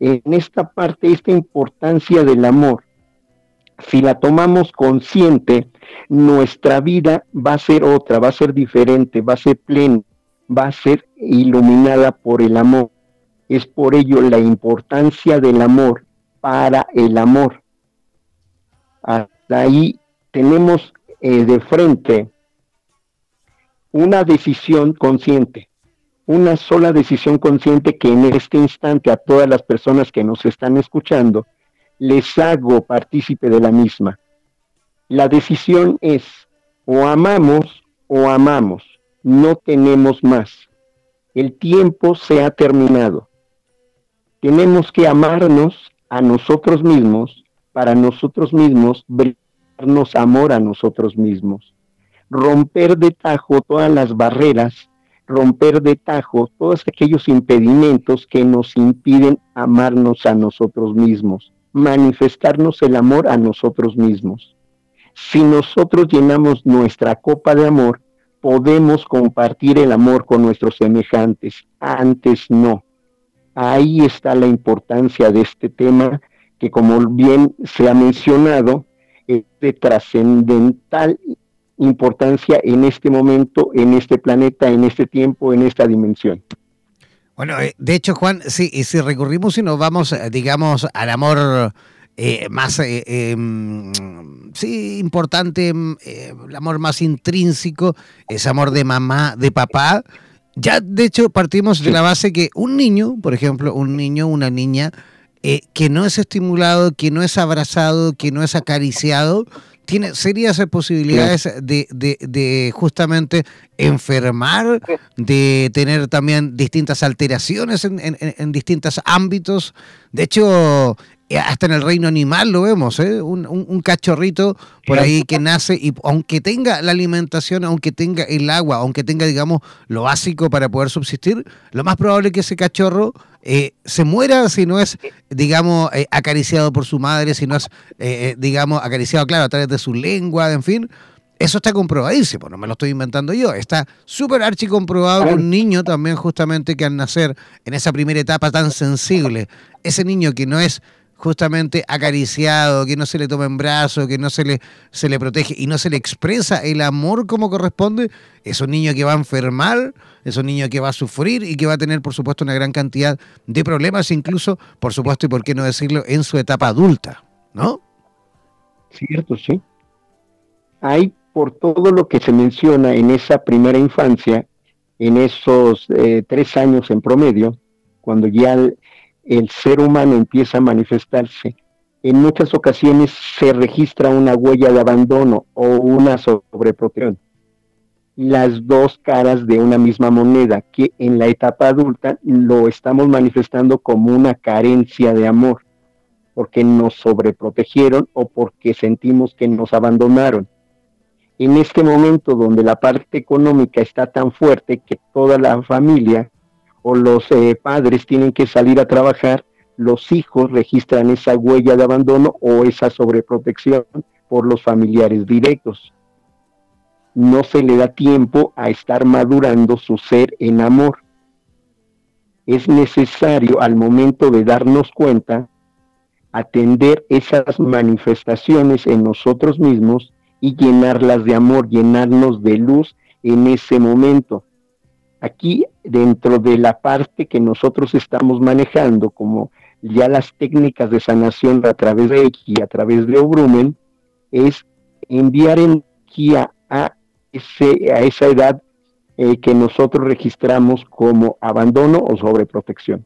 En esta parte, esta importancia del amor, si la tomamos consciente, nuestra vida va a ser otra, va a ser diferente, va a ser plena, va a ser iluminada por el amor. Es por ello la importancia del amor para el amor. Hasta ahí tenemos eh, de frente una decisión consciente, una sola decisión consciente que en este instante a todas las personas que nos están escuchando les hago partícipe de la misma. La decisión es o amamos o amamos, no tenemos más. El tiempo se ha terminado. Tenemos que amarnos a nosotros mismos para nosotros mismos brindarnos amor a nosotros mismos. Romper de tajo todas las barreras, romper de tajo todos aquellos impedimentos que nos impiden amarnos a nosotros mismos manifestarnos el amor a nosotros mismos. Si nosotros llenamos nuestra copa de amor, podemos compartir el amor con nuestros semejantes. Antes no. Ahí está la importancia de este tema que como bien se ha mencionado, es de trascendental importancia en este momento, en este planeta, en este tiempo, en esta dimensión. Bueno, eh, de hecho, Juan, sí, y si recurrimos y nos vamos, eh, digamos, al amor eh, más, em, sí, importante, em, el amor más intrínseco, ese amor de mamá, de papá, ya de hecho partimos de la base que un niño, por ejemplo, un niño, una niña, que no es estimulado, que no es abrazado, que no es acariciado, tiene serias posibilidades de, de, justamente enfermar, de tener también distintas alteraciones en, en, en distintos ámbitos. De hecho, eh, hasta en el reino animal lo vemos, ¿eh? un, un, cachorrito por ahí que nace y aunque tenga la alimentación, aunque tenga el agua, aunque tenga, digamos, lo básico para poder subsistir, lo más probable es que ese cachorro eh, se muera si no es, digamos, eh, acariciado por su madre, si no es, digamos, acariciado, claro, a través de su lengua, en fin. Eso está comprobadísimo, no me lo estoy inventando yo. Está súper archi comprobado que un niño también justamente que al nacer en esa primera etapa tan sensible, ese niño que no es justamente acariciado, que no se le toma en brazos, que no se le, se le protege y no se le expresa el amor como corresponde, es un niño que va a enfermar, es un niño que va a sufrir y que va a tener, por supuesto, una gran cantidad de problemas, incluso, por supuesto, y por qué no decirlo, en su etapa adulta, ¿no? Cierto, sí. Hay por todo lo que se menciona en esa primera infancia, en esos eh, tres años en promedio, cuando ya ser humano empieza a manifestarse, en muchas ocasiones se registra una huella de abandono o una sobreprotección. Las dos caras de una misma moneda, que en la etapa adulta lo estamos manifestando como una carencia de amor, porque nos sobreprotegieron o porque sentimos que nos abandonaron. En este momento donde la parte económica está tan fuerte que toda la familia o los eh, padres tienen que salir a trabajar, los hijos registran esa huella de abandono o esa sobreprotección por los familiares directos. No se le da tiempo a estar madurando su ser en amor. Es necesario al momento de darnos cuenta atender esas manifestaciones en nosotros mismos y llenarlas de amor, llenarnos de luz en ese momento. Aquí, dentro de la parte que nosotros estamos manejando, como ya las técnicas de sanación a través de X a través de Obrumen, es enviar energía a, a esa edad eh, que nosotros registramos como abandono o sobreprotección.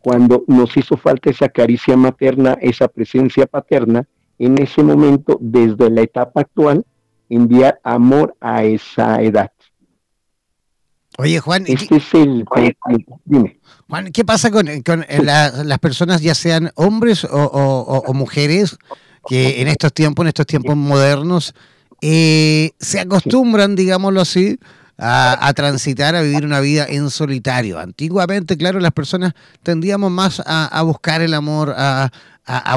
cuando nos hizo falta esa caricia materna, esa presencia paterna, en ese momento, desde la etapa actual, enviar amor a esa edad. Oye, Juan, este es el, dime. Juan, ¿qué pasa con, eh, las personas, ya sean hombres o, mujeres, que en estos tiempos, en estos tiempos modernos, eh, se acostumbran, digámoslo así, a, transitar, a vivir una vida en solitario. Antiguamente, claro, las personas tendíamos más a, buscar el amor, a,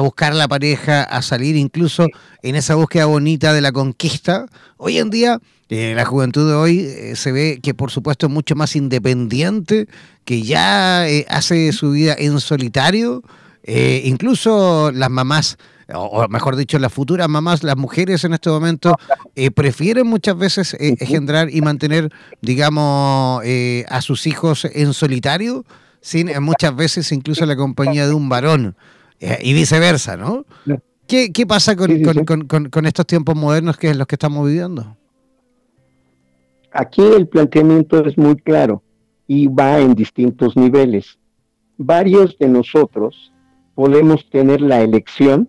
buscar la pareja, a salir incluso en esa búsqueda bonita de la conquista. Hoy en día, eh, la juventud de hoy eh, se ve que por supuesto es mucho más independiente, que ya eh, hace su vida en solitario. incluso las mamás o mejor dicho, las futuras mamás, las mujeres en este momento, eh, prefieren muchas veces eh, engendrar y mantener, digamos, eh, a sus hijos en solitario, sin muchas veces incluso la compañía de un varón, y viceversa, ¿no? ¿Qué, qué pasa con, con, con, estos tiempos modernos que es los que estamos viviendo? Aquí el planteamiento es muy claro y va en distintos niveles. Varios de nosotros podemos tener la elección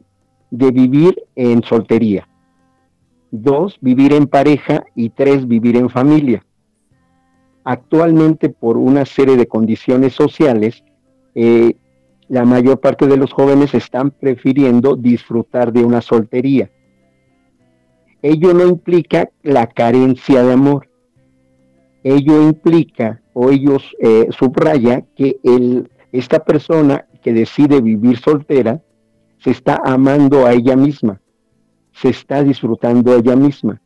de vivir en soltería. Dos, vivir en pareja y tres, vivir en familia. Actualmente, por una serie de condiciones sociales, eh, la mayor parte de los jóvenes están prefiriendo disfrutar de una soltería. Ello no implica la carencia de amor. Ello implica o ellos eh, subraya que el, esta persona que decide vivir soltera se está amando a ella misma, se está disfrutando a ella misma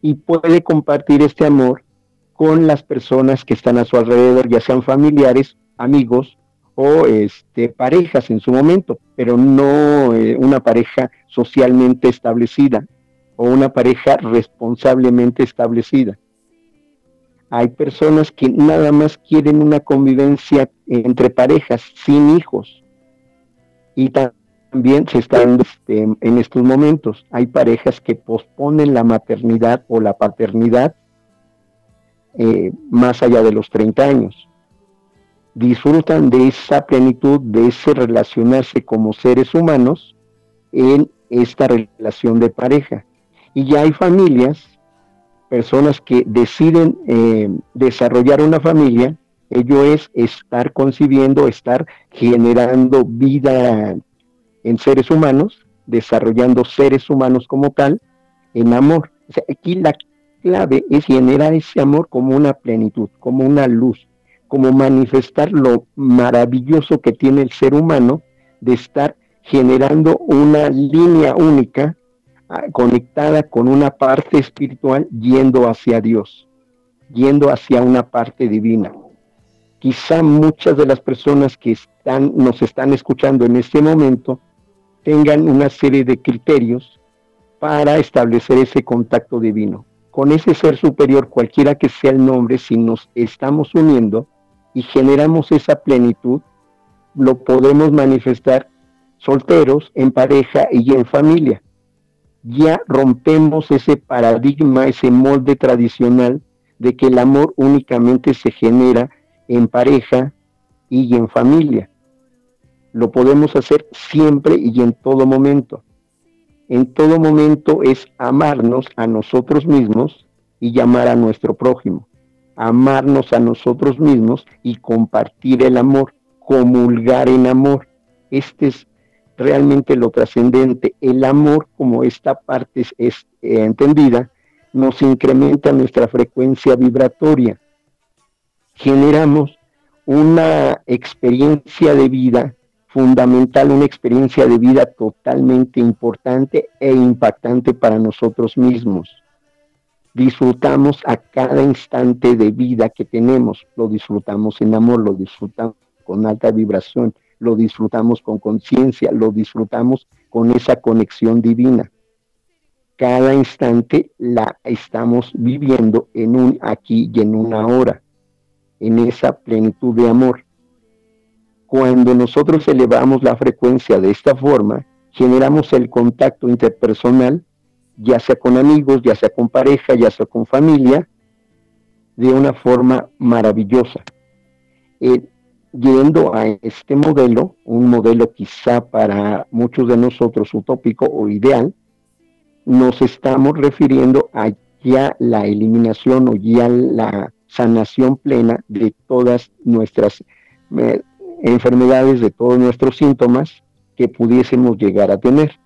y puede compartir este amor con las personas que están a su alrededor, ya sean familiares, amigos o este, parejas en su momento, pero no eh, una pareja socialmente establecida o una pareja responsablemente establecida. Hay personas que nada más quieren una convivencia entre parejas sin hijos y también se están este, en estos momentos. Hay parejas que posponen la maternidad o la paternidad eh, más allá de los 30 años. Disfrutan de esa plenitud, de ese relacionarse como seres humanos en esta relación de pareja. Y ya hay familias, personas que deciden eh, desarrollar una familia, ello es estar concibiendo, estar generando vida en seres humanos, desarrollando seres humanos como tal, en amor. aquí la clave es generar ese amor como una plenitud, como una luz, como manifestar lo maravilloso que tiene el ser humano de estar generando una línea única ah, conectada con una parte espiritual yendo hacia Dios, yendo hacia una parte divina. Quizá muchas de las personas que están, nos están escuchando en este momento tengan una serie de criterios para establecer ese contacto divino. Con ese ser superior, cualquiera que sea el nombre, si nos estamos uniendo y generamos esa plenitud, lo podemos manifestar solteros, en pareja y en familia. Ya rompemos ese paradigma, ese molde tradicional de que el amor únicamente se genera en pareja y en familia lo podemos hacer siempre y en todo momento. En todo momento es amarnos a nosotros mismos y llamar a nuestro prójimo. Amarnos a nosotros mismos y compartir el amor, comulgar en amor. Este es realmente lo trascendente. El amor, como esta parte es, eh, entendida, nos incrementa nuestra frecuencia vibratoria. Generamos una experiencia de vida fundamental, una experiencia de vida totalmente importante e impactante para nosotros mismos. Disfrutamos a cada instante de vida que tenemos, lo disfrutamos en amor, lo disfrutamos con alta vibración, lo disfrutamos con conciencia, lo disfrutamos con esa conexión divina. Cada instante la estamos viviendo en un aquí y en una hora, en esa plenitud de amor cuando nosotros elevamos la frecuencia de esta forma, generamos el contacto interpersonal, ya sea con amigos, ya sea con pareja, ya sea con familia, de una forma maravillosa. Eh, yendo a este modelo, un modelo quizá para muchos de nosotros utópico o ideal, nos estamos refiriendo a ya la eliminación o ya la sanación plena de todas nuestras eh, enfermedades, de todos nuestros síntomas que pudiésemos llegar a tener.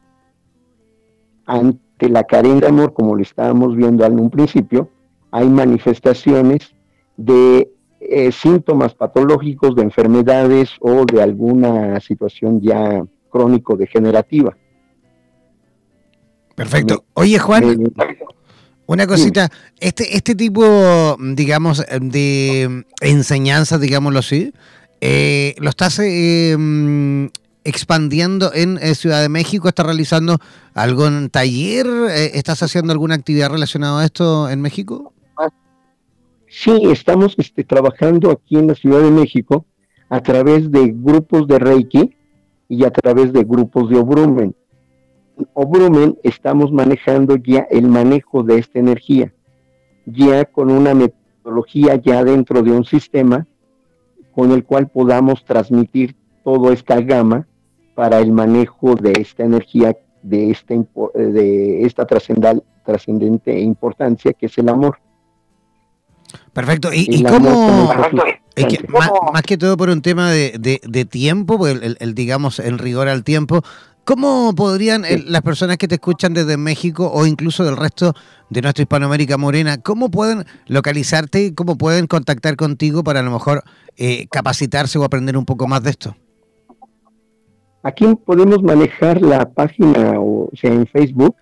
La carencia de amor, como lo estábamos viendo en un principio, hay manifestaciones de eh, síntomas patológicos de enfermedades o de alguna situación ya crónico-degenerativa. Perfecto. Oye, Juan, una cosita, este, este tipo, digamos, de enseñanza, digámoslo así, eh, ¿lo estás eh, expandiendo en Ciudad de México? ¿Estás realizando algún taller? ¿Estás haciendo alguna actividad relacionada a esto en México? Sí, estamos este, trabajando aquí en la Ciudad de México a través de grupos de Reiki y a través de grupos de Obrumen. Obrumen estamos manejando ya el manejo de esta energía, ya con una metodología ya dentro de un sistema con el cual podamos transmitir toda esta gama para el manejo de esta energía, de esta, de esta trascendente importancia que es el amor. Perfecto. ¿Y, cómo, más, que todo por un tema de, tiempo, pues, el, digamos, el rigor al tiempo, ¿cómo podrían las personas que te escuchan desde México o incluso del resto de nuestra Hispanoamérica Morena, cómo pueden localizarte y cómo pueden contactar contigo para a lo mejor eh, capacitarse o aprender un poco más de esto? Aquí podemos manejar la página, o sea, en Facebook,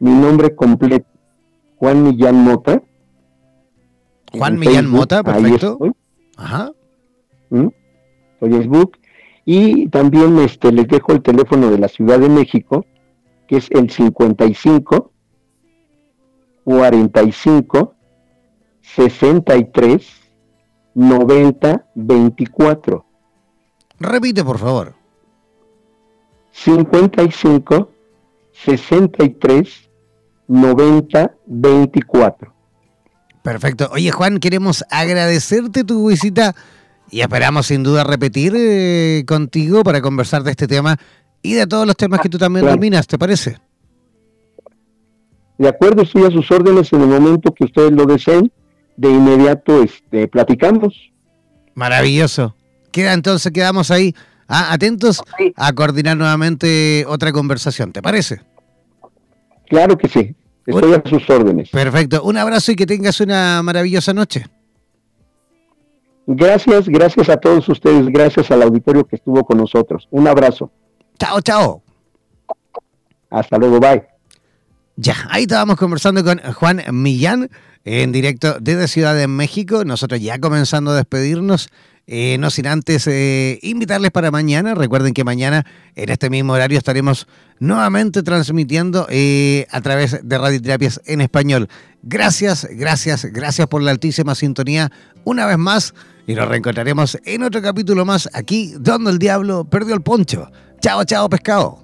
mi nombre completo, Juan Millán Mota Juan Millán Mota, perfecto. Ajá. ¿Mm? Facebook. Y también este, les dejo el teléfono de la Ciudad de México, que es el 55 45 63 90 24. Repite, por favor. 55 63 90 24. Perfecto. Oye, Juan, queremos agradecerte tu visita y esperamos sin duda repetir eh, contigo para conversar de este tema y de todos los temas que tú también dominas, ¿te parece? De acuerdo, estoy a sus órdenes en el momento que ustedes lo deseen. De inmediato este, platicamos. Maravilloso. Queda entonces, quedamos ahí ah, atentos a coordinar nuevamente otra conversación, ¿te parece? Claro que sí. Estoy a sus órdenes. Perfecto. Un abrazo y que tengas una maravillosa noche. Gracias, gracias a todos ustedes, gracias al auditorio que estuvo con nosotros. Un abrazo. Chao, chao. Hasta luego, bye. Ya, ahí estábamos conversando con Juan Millán en directo desde Ciudad de México. Nosotros ya comenzando a despedirnos. Eh, no sin antes eh, invitarles para mañana. Recuerden que mañana en este mismo horario estaremos nuevamente transmitiendo eh, a través de Radioterapias en español. Gracias, gracias, gracias por la altísima sintonía una vez más y nos reencontraremos en otro capítulo más aquí donde el diablo perdió el poncho. Chao, chao, pescado.